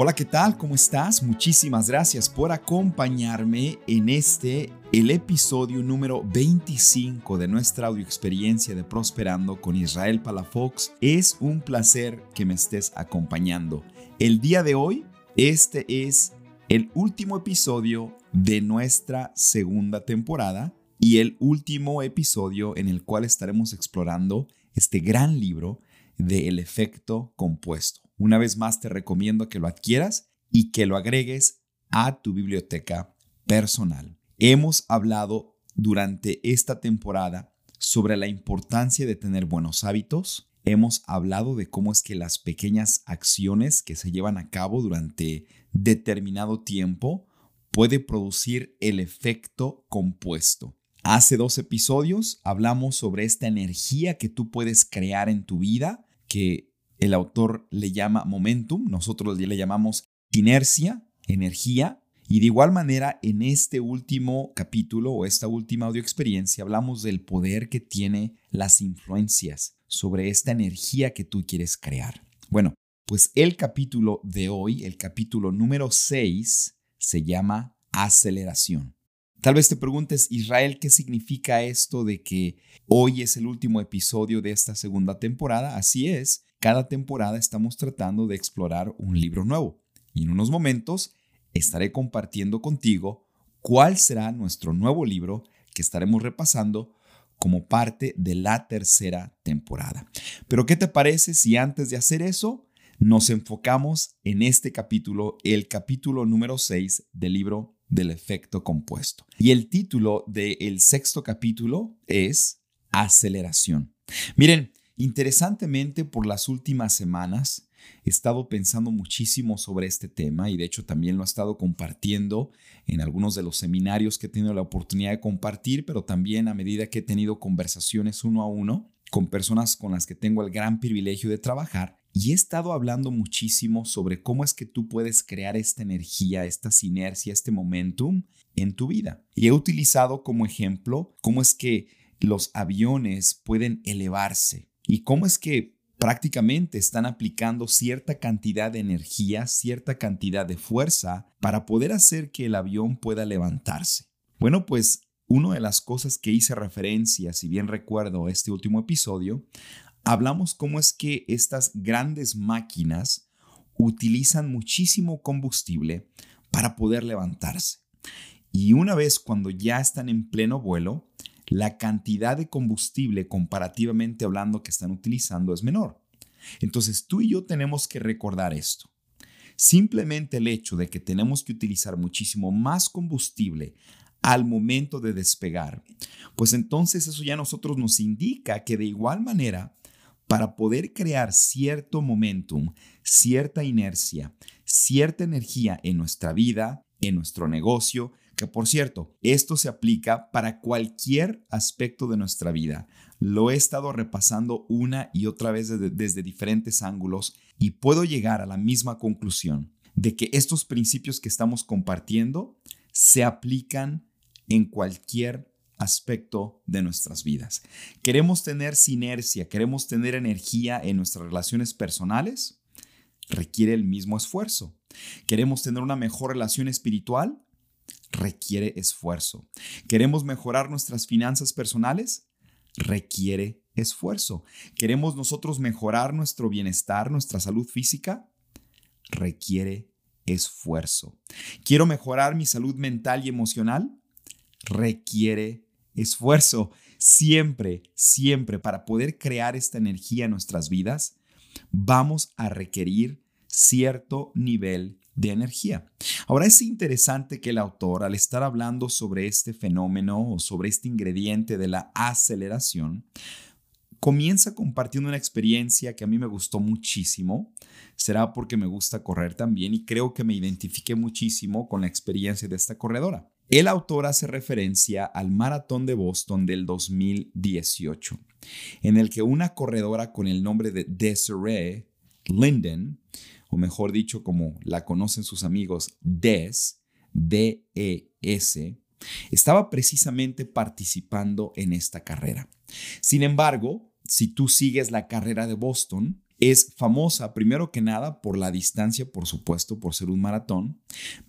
Hola, ¿qué tal? ¿Cómo estás? Muchísimas gracias por acompañarme en este, el episodio número 25 de nuestra audio experiencia de Prosperando con Israel Palafox. Es un placer que me estés acompañando. El día de hoy, este es el último episodio de nuestra segunda temporada y el último episodio en el cual estaremos explorando este gran libro de El efecto compuesto. Una vez más te recomiendo que lo adquieras y que lo agregues a tu biblioteca personal. Hemos hablado durante esta temporada sobre la importancia de tener buenos hábitos. Hemos hablado de cómo es que las pequeñas acciones que se llevan a cabo durante determinado tiempo puede producir el efecto compuesto. Hace dos episodios hablamos sobre esta energía que tú puedes crear en tu vida, que el autor le llama momentum, nosotros le llamamos inercia, energía, y de igual manera en este último capítulo o esta última audio experiencia hablamos del poder que tiene las influencias sobre esta energía que tú quieres crear. Bueno, pues el capítulo de hoy, el capítulo número 6, se llama aceleración. Tal vez te preguntes, Israel, ¿qué significa esto de que hoy es el último episodio de esta segunda temporada? Así es, cada temporada estamos tratando de explorar un libro nuevo y en unos momentos estaré compartiendo contigo cuál será nuestro nuevo libro que estaremos repasando como parte de la tercera temporada. Pero ¿qué te parece si antes de hacer eso nos enfocamos en este capítulo, el capítulo número 6 del libro del efecto compuesto? Y el título del sexto capítulo es Aceleración. Miren, Interesantemente, por las últimas semanas he estado pensando muchísimo sobre este tema y de hecho también lo he estado compartiendo en algunos de los seminarios que he tenido la oportunidad de compartir, pero también a medida que he tenido conversaciones uno a uno con personas con las que tengo el gran privilegio de trabajar y he estado hablando muchísimo sobre cómo es que tú puedes crear esta energía, esta sinergia, este momentum en tu vida. Y he utilizado como ejemplo cómo es que los aviones pueden elevarse y cómo es que prácticamente están aplicando cierta cantidad de energía, cierta cantidad de fuerza para poder hacer que el avión pueda levantarse. Bueno, pues una de las cosas que hice referencia, si bien recuerdo este último episodio, hablamos cómo es que estas grandes máquinas utilizan muchísimo combustible para poder levantarse. Y una vez cuando ya están en pleno vuelo, la cantidad de combustible comparativamente hablando que están utilizando es menor. Entonces tú y yo tenemos que recordar esto. Simplemente el hecho de que tenemos que utilizar muchísimo más combustible al momento de despegar, pues entonces eso ya nosotros nos indica que de igual manera, para poder crear cierto momentum, cierta inercia, cierta energía en nuestra vida, en nuestro negocio, que por cierto, esto se aplica para cualquier aspecto de nuestra vida. Lo he estado repasando una y otra vez desde, diferentes ángulos y puedo llegar a la misma conclusión de que estos principios que estamos compartiendo se aplican en cualquier aspecto de nuestras vidas. Queremos tener sinergia, queremos tener energía en nuestras relaciones personales, requiere el mismo esfuerzo. Queremos tener una mejor relación espiritual, requiere esfuerzo. ¿Queremos mejorar nuestras finanzas personales? Requiere esfuerzo. ¿Queremos nosotros mejorar nuestro bienestar, nuestra salud física? Requiere esfuerzo. ¿Quiero mejorar mi salud mental y emocional? Requiere esfuerzo. Siempre, siempre, para poder crear esta energía en nuestras vidas, vamos a requerir cierto nivel de energía. Ahora es interesante que el autor, al estar hablando sobre este fenómeno o sobre este ingrediente de la aceleración, comienza compartiendo una experiencia que a mí me gustó muchísimo. Será porque me gusta correr también y creo que me identifiqué muchísimo con la experiencia de esta corredora. El autor hace referencia al maratón de Boston del 2018, en el que una corredora con el nombre de Desiree Linden o mejor dicho, como la conocen sus amigos, DES, D-E-S, estaba precisamente participando en esta carrera. Sin embargo, si tú sigues la carrera de Boston, es famosa primero que nada por la distancia, por supuesto, por ser un maratón,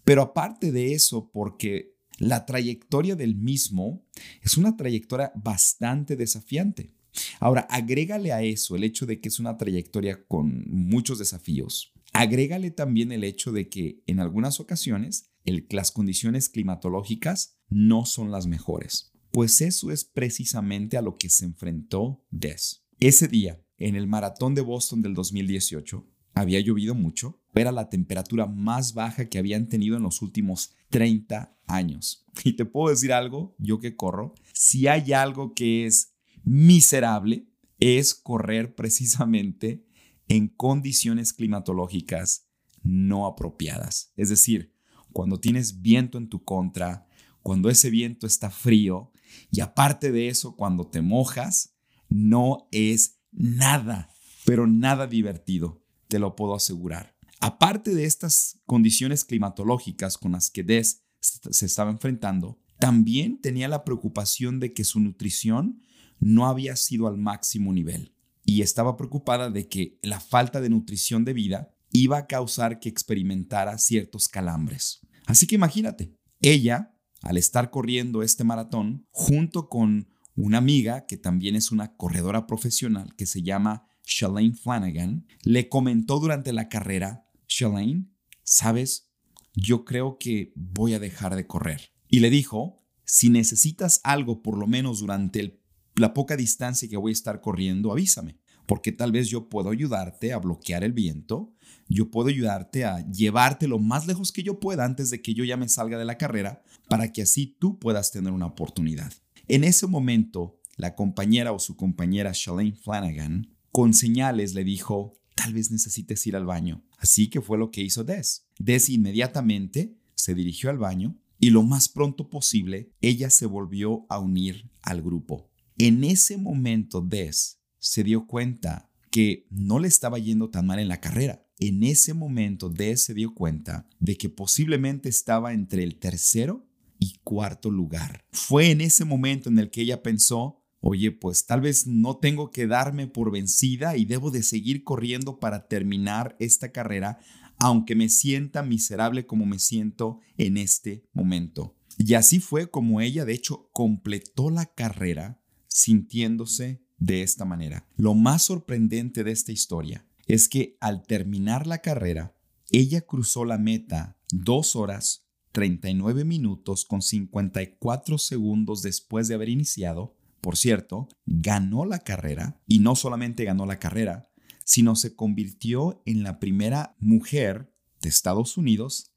pero aparte de eso, porque la trayectoria del mismo es una trayectoria bastante desafiante. Ahora, agrégale a eso el hecho de que es una trayectoria con muchos desafíos. Agrégale también el hecho de que en algunas ocasiones las condiciones climatológicas no son las mejores. Pues eso es precisamente a lo que se enfrentó Des. Ese día, en el maratón de Boston del 2018, había llovido mucho, era la temperatura más baja que habían tenido en los últimos 30 años. Y te puedo decir algo, yo que corro, si hay algo que es miserable, es correr precisamente en condiciones climatológicas no apropiadas. Es decir, cuando tienes viento en tu contra, cuando ese viento está frío y aparte de eso, cuando te mojas, no es nada, pero nada divertido, te lo puedo asegurar. Aparte de estas condiciones climatológicas con las que Des se estaba enfrentando, también tenía la preocupación de que su nutrición no había sido al máximo nivel y estaba preocupada de que la falta de nutrición de vida iba a causar que experimentara ciertos calambres. Así que imagínate, ella, al estar corriendo este maratón, junto con una amiga que también es una corredora profesional que se llama Shalane Flanagan, le comentó durante la carrera, Shalane, ¿sabes? Yo creo que voy a dejar de correr. Y le dijo, si necesitas algo por lo menos durante el la poca distancia que voy a estar corriendo, avísame, porque tal vez yo puedo ayudarte a bloquear el viento, yo puedo ayudarte a llevarte lo más lejos que yo pueda antes de que yo ya me salga de la carrera, para que así tú puedas tener una oportunidad. En ese momento, la compañera o su compañera Shalane Flanagan, con señales le dijo, tal vez necesites ir al baño. Así que fue lo que hizo Des. Des inmediatamente se dirigió al baño y lo más pronto posible ella se volvió a unir al grupo. En ese momento, Des se dio cuenta que no le estaba yendo tan mal en la carrera. En ese momento, Des se dio cuenta de que posiblemente estaba entre el tercero y cuarto lugar. Fue en ese momento en el que ella pensó, oye, pues tal vez no tengo que darme por vencida y debo de seguir corriendo para terminar esta carrera, aunque me sienta miserable como me siento en este momento. Y así fue como ella, de hecho, completó la carrera sintiéndose de esta manera. Lo más sorprendente de esta historia es que al terminar la carrera, ella cruzó la meta dos horas 39 minutos con 54 segundos después de haber iniciado. Por cierto, ganó la carrera y no solamente ganó la carrera, sino se convirtió en la primera mujer de Estados Unidos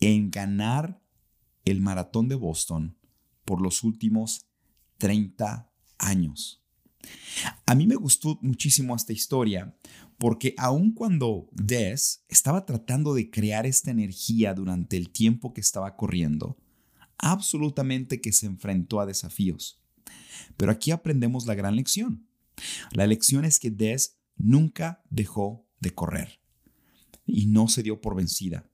en ganar el maratón de Boston por los últimos 30 años. A mí me gustó muchísimo esta historia porque aun cuando Des estaba tratando de crear esta energía durante el tiempo que estaba corriendo, absolutamente que se enfrentó a desafíos. Pero aquí aprendemos la gran lección. La lección es que Des nunca dejó de correr y no se dio por vencida.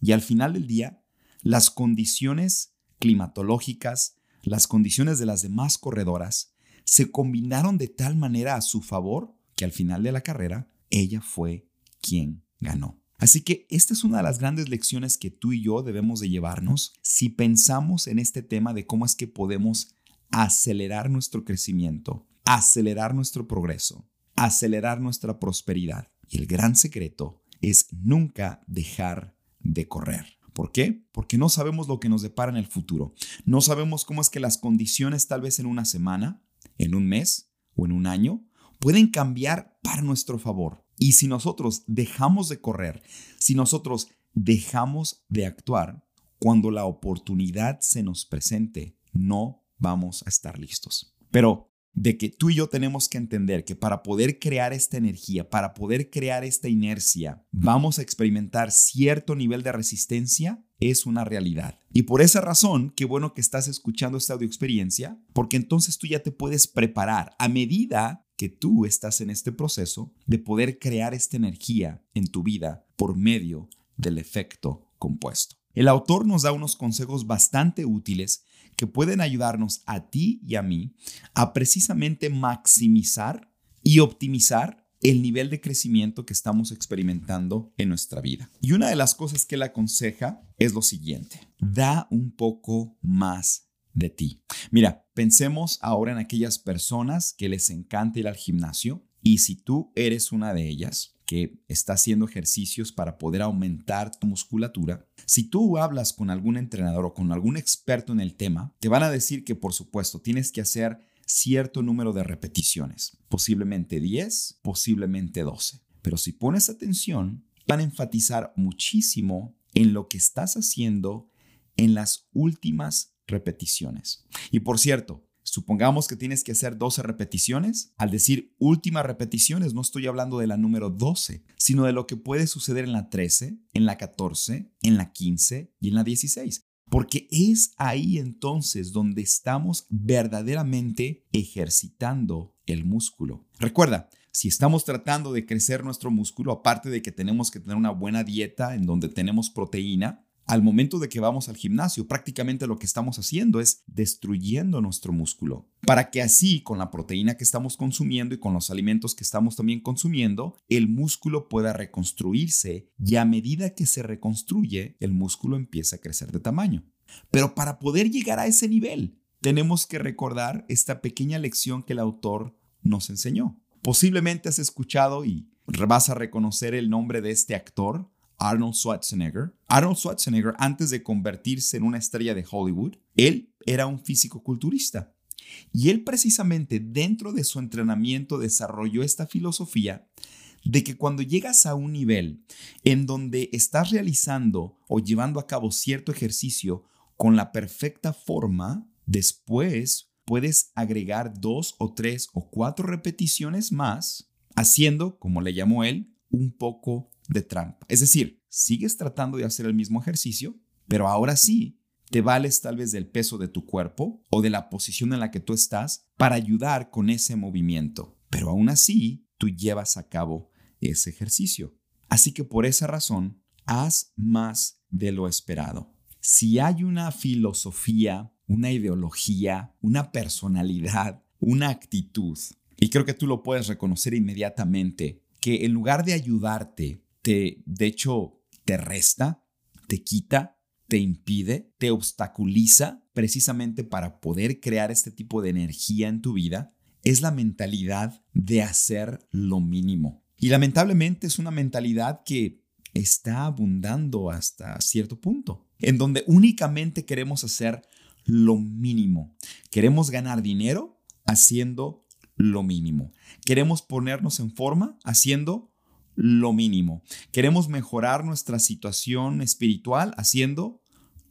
Y al final del día, las condiciones climatológicas, las condiciones de las demás corredoras se combinaron de tal manera a su favor que al final de la carrera ella fue quien ganó. Así que esta es una de las grandes lecciones que tú y yo debemos de llevarnos si pensamos en este tema de cómo es que podemos acelerar nuestro crecimiento, acelerar nuestro progreso, acelerar nuestra prosperidad. Y el gran secreto es nunca dejar de correr. ¿Por qué? Porque no sabemos lo que nos depara en el futuro. No sabemos cómo es que las condiciones tal vez en una semana, en un mes o en un año pueden cambiar para nuestro favor. Y si nosotros dejamos de correr, si nosotros dejamos de actuar, cuando la oportunidad se nos presente, no vamos a estar listos. Pero de que tú y yo tenemos que entender que para poder crear esta energía, para poder crear esta inercia, vamos a experimentar cierto nivel de resistencia, es una realidad. Y por esa razón, qué bueno que estás escuchando esta audio experiencia, porque entonces tú ya te puedes preparar a medida que tú estás en este proceso de poder crear esta energía en tu vida por medio del efecto compuesto. El autor nos da unos consejos bastante útiles que pueden ayudarnos a ti y a mí a precisamente maximizar y optimizar el nivel de crecimiento que estamos experimentando en nuestra vida. Y una de las cosas que él aconseja es lo siguiente, da un poco más de ti. Mira, pensemos ahora en aquellas personas que les encanta ir al gimnasio y si tú eres una de ellas, que está haciendo ejercicios para poder aumentar tu musculatura, si tú hablas con algún entrenador o con algún experto en el tema, te van a decir que por supuesto tienes que hacer cierto número de repeticiones, posiblemente 10, posiblemente 12. Pero si pones atención, van a enfatizar muchísimo en lo que estás haciendo en las últimas repeticiones. Y por cierto, Supongamos que tienes que hacer 12 repeticiones. Al decir últimas repeticiones, no estoy hablando de la número 12, sino de lo que puede suceder en la 13, en la 14, en la 15 y en la 16. Porque es ahí entonces donde estamos verdaderamente ejercitando el músculo. Recuerda, si estamos tratando de crecer nuestro músculo, aparte de que tenemos que tener una buena dieta en donde tenemos proteína, al momento de que vamos al gimnasio, prácticamente lo que estamos haciendo es destruyendo nuestro músculo, para que así, con la proteína que estamos consumiendo y con los alimentos que estamos también consumiendo, el músculo pueda reconstruirse y a medida que se reconstruye, el músculo empieza a crecer de tamaño. Pero para poder llegar a ese nivel, tenemos que recordar esta pequeña lección que el autor nos enseñó. Posiblemente has escuchado y vas a reconocer el nombre de este actor, Arnold Schwarzenegger. Arnold Schwarzenegger, antes de convertirse en una estrella de Hollywood, él era un físico culturista. Y él precisamente dentro de su entrenamiento desarrolló esta filosofía de que cuando llegas a un nivel en donde estás realizando o llevando a cabo cierto ejercicio con la perfecta forma, después puedes agregar dos o tres o cuatro repeticiones más, haciendo, como le llamó él, un poco de trampa. Es decir, sigues tratando de hacer el mismo ejercicio, pero ahora sí te vales tal vez del peso de tu cuerpo o de la posición en la que tú estás para ayudar con ese movimiento. Pero aún así, tú llevas a cabo ese ejercicio. Así que por esa razón, haz más de lo esperado. Si hay una filosofía, una ideología, una personalidad, una actitud, y creo que tú lo puedes reconocer inmediatamente, que en lugar de ayudarte, te, de hecho, te resta, te quita, te impide, te obstaculiza precisamente para poder crear este tipo de energía en tu vida, es la mentalidad de hacer lo mínimo. Y lamentablemente es una mentalidad que está abundando hasta cierto punto, en donde únicamente queremos hacer lo mínimo. Queremos ganar dinero haciendo lo mínimo. Queremos ponernos en forma haciendo lo mínimo. Queremos mejorar nuestra situación espiritual haciendo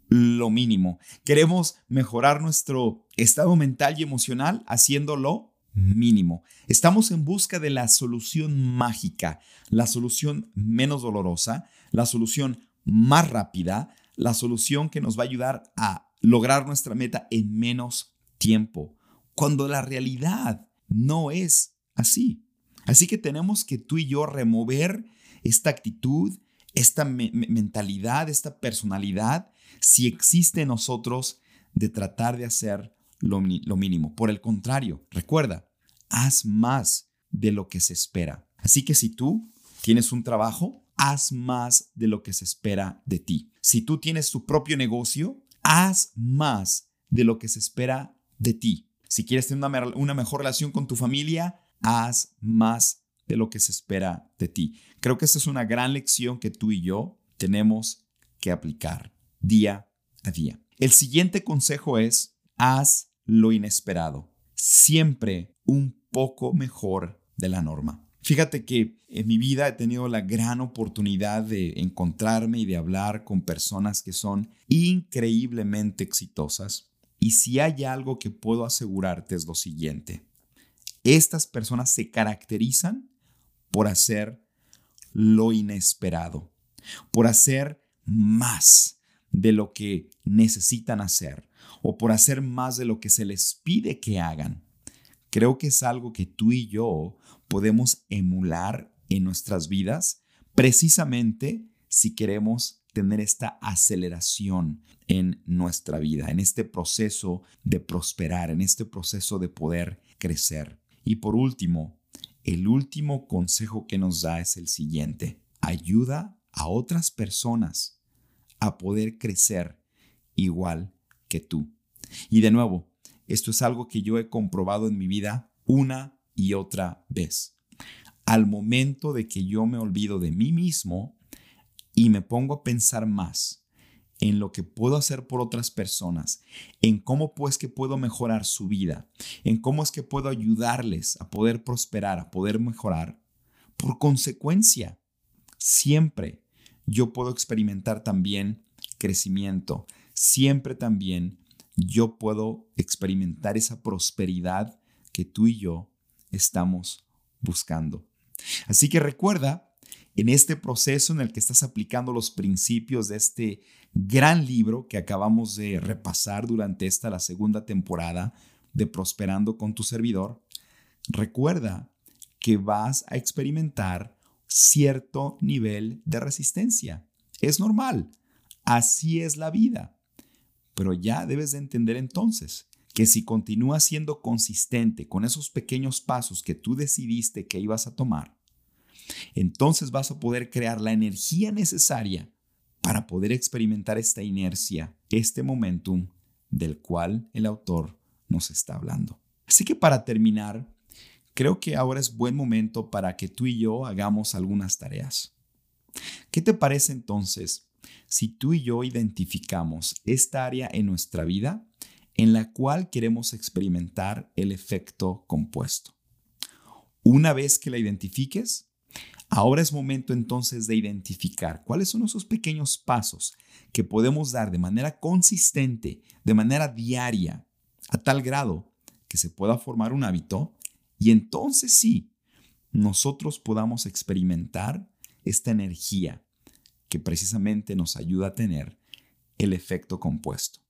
lo mínimo. Queremos mejorar nuestro estado mental y emocional haciendo lo mínimo. Estamos en busca de la solución mágica, la solución menos dolorosa, la solución más rápida, la solución que nos va a ayudar a lograr nuestra meta en menos tiempo, cuando la realidad no es así. Así que tenemos que tú y yo remover esta actitud, esta mentalidad, esta personalidad, si existe en nosotros de tratar de hacer lo, lo mínimo. Por el contrario, recuerda, haz más de lo que se espera. Así que si tú tienes un trabajo, haz más de lo que se espera de ti. Si tú tienes tu propio negocio, haz más de lo que se espera de ti. Si quieres tener una, una mejor relación con tu familia, haz más de lo que se espera de ti. Creo que esta es una gran lección que tú y yo tenemos que aplicar día a día. El siguiente consejo es, haz lo inesperado, siempre un poco mejor de la norma. Fíjate que en mi vida he tenido la gran oportunidad de encontrarme y de hablar con personas que son increíblemente exitosas. Y si hay algo que puedo asegurarte es lo siguiente. Estas personas se caracterizan por hacer lo inesperado, por hacer más de lo que necesitan hacer o por hacer más de lo que se les pide que hagan. Creo que es algo que tú y yo podemos emular en nuestras vidas precisamente si queremos tener esta aceleración en nuestra vida, en este proceso de prosperar, en este proceso de poder crecer. Y por último, el último consejo que nos da es el siguiente. Ayuda a otras personas a poder crecer igual que tú. Y de nuevo, esto es algo que yo he comprobado en mi vida una y otra vez. Al momento de que yo me olvido de mí mismo y me pongo a pensar más en lo que puedo hacer por otras personas, en cómo pues que puedo mejorar su vida, en cómo es que puedo ayudarles a poder prosperar, a poder mejorar, por consecuencia, siempre yo puedo experimentar también crecimiento, siempre también yo puedo experimentar esa prosperidad que tú y yo estamos buscando. Así que recuerda, en este proceso en el que estás aplicando los principios de este gran libro que acabamos de repasar durante esta la segunda temporada de Prosperando con tu servidor, recuerda que vas a experimentar cierto nivel de resistencia. Es normal, así es la vida. Pero ya debes de entender entonces que si continúas siendo consistente con esos pequeños pasos que tú decidiste que ibas a tomar, entonces vas a poder crear la energía necesaria para poder experimentar esta inercia, este momentum del cual el autor nos está hablando. Así que para terminar, creo que ahora es buen momento para que tú y yo hagamos algunas tareas. ¿Qué te parece entonces si tú y yo identificamos esta área en nuestra vida en la cual queremos experimentar el efecto compuesto? Una vez que la identifiques, ahora es momento entonces de identificar cuáles son esos pequeños pasos que podemos dar de manera consistente, de manera diaria, a tal grado que se pueda formar un hábito y entonces sí, nosotros podamos experimentar esta energía que precisamente nos ayuda a tener el efecto compuesto.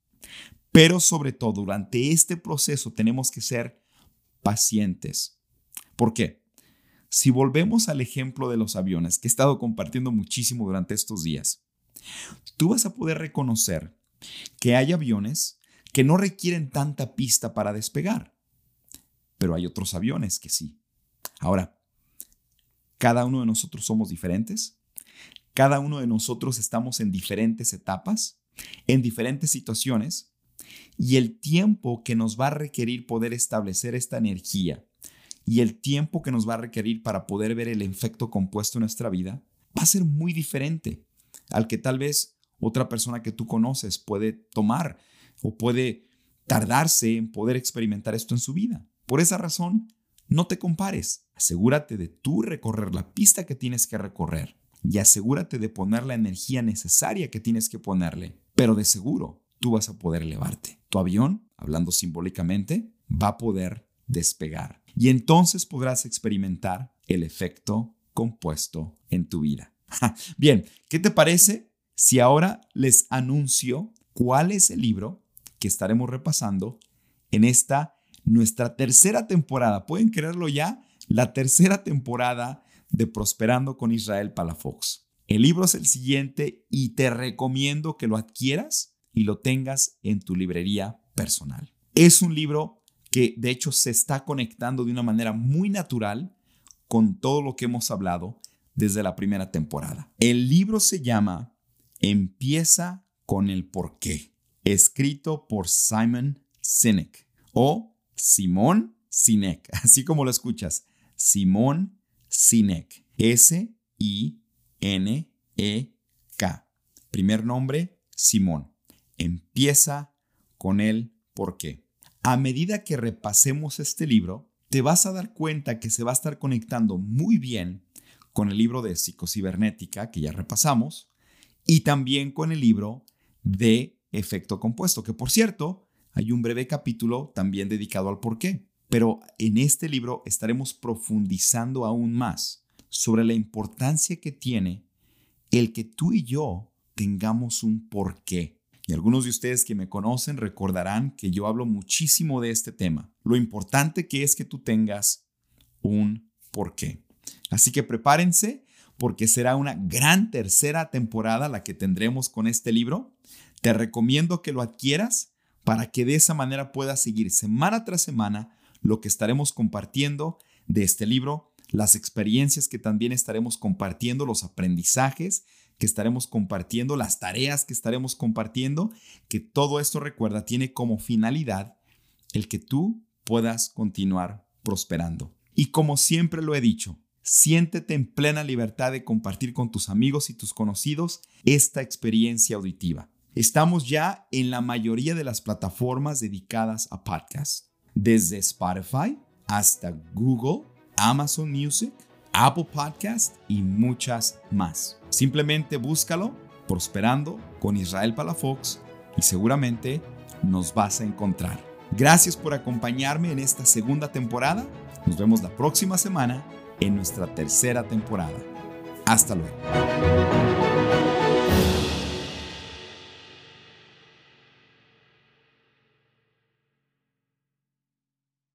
Pero sobre todo, durante este proceso tenemos que ser pacientes. ¿Por qué? Si volvemos al ejemplo de los aviones que he estado compartiendo muchísimo durante estos días, tú vas a poder reconocer que hay aviones que no requieren tanta pista para despegar, pero hay otros aviones que sí. Ahora, cada uno de nosotros somos diferentes, cada uno de nosotros estamos en diferentes etapas, en diferentes situaciones, y el tiempo que nos va a requerir poder establecer esta energía y el tiempo que nos va a requerir para poder ver el efecto compuesto en nuestra vida va a ser muy diferente al que tal vez otra persona que tú conoces puede tomar o puede tardarse en poder experimentar esto en su vida. Por esa razón, no te compares. Asegúrate de tú recorrer la pista que tienes que recorrer y asegúrate de poner la energía necesaria que tienes que ponerle. Pero de seguro, tú vas a poder elevarte. Tu avión, hablando simbólicamente, va a poder despegar. Y entonces podrás experimentar el efecto compuesto en tu vida. Bien, ¿qué te parece si ahora les anuncio cuál es el libro que estaremos repasando en esta nuestra tercera temporada? ¿Pueden creerlo ya? La tercera temporada de Prosperando con Israel Palafox. El libro es el siguiente y te recomiendo que lo adquieras y lo tengas en tu librería personal. Es un libro que de hecho se está conectando de una manera muy natural con todo lo que hemos hablado desde la primera temporada. El libro se llama Empieza con el porqué, escrito por Simon Sinek o Simón Sinek, así como lo escuchas, Simón Sinek. S-I-N-E-K. Primer nombre, Simón. Empieza con el por qué. A medida que repasemos este libro, te vas a dar cuenta que se va a estar conectando muy bien con el libro de psicocibernética que ya repasamos y también con el libro de efecto compuesto, que por cierto, hay un breve capítulo también dedicado al por qué. Pero en este libro estaremos profundizando aún más sobre la importancia que tiene el que tú y yo tengamos un porqué. Y algunos de ustedes que me conocen recordarán que yo hablo muchísimo de este tema, lo importante que es que tú tengas un porqué. Así que prepárense porque será una gran tercera temporada la que tendremos con este libro. Te recomiendo que lo adquieras para que de esa manera puedas seguir semana tras semana lo que estaremos compartiendo de este libro las experiencias que también estaremos compartiendo, los aprendizajes que estaremos compartiendo, las tareas que estaremos compartiendo, que todo esto recuerda tiene como finalidad el que tú puedas continuar prosperando. Y como siempre lo he dicho, siéntete en plena libertad de compartir con tus amigos y tus conocidos esta experiencia auditiva. Estamos ya en la mayoría de las plataformas dedicadas a podcasts, desde Spotify hasta Google, Amazon Music, Apple Podcast y muchas más. Simplemente búscalo Prosperando con Israel Palafox y seguramente nos vas a encontrar. Gracias por acompañarme en esta segunda temporada. Nos vemos la próxima semana en nuestra tercera temporada. Hasta luego.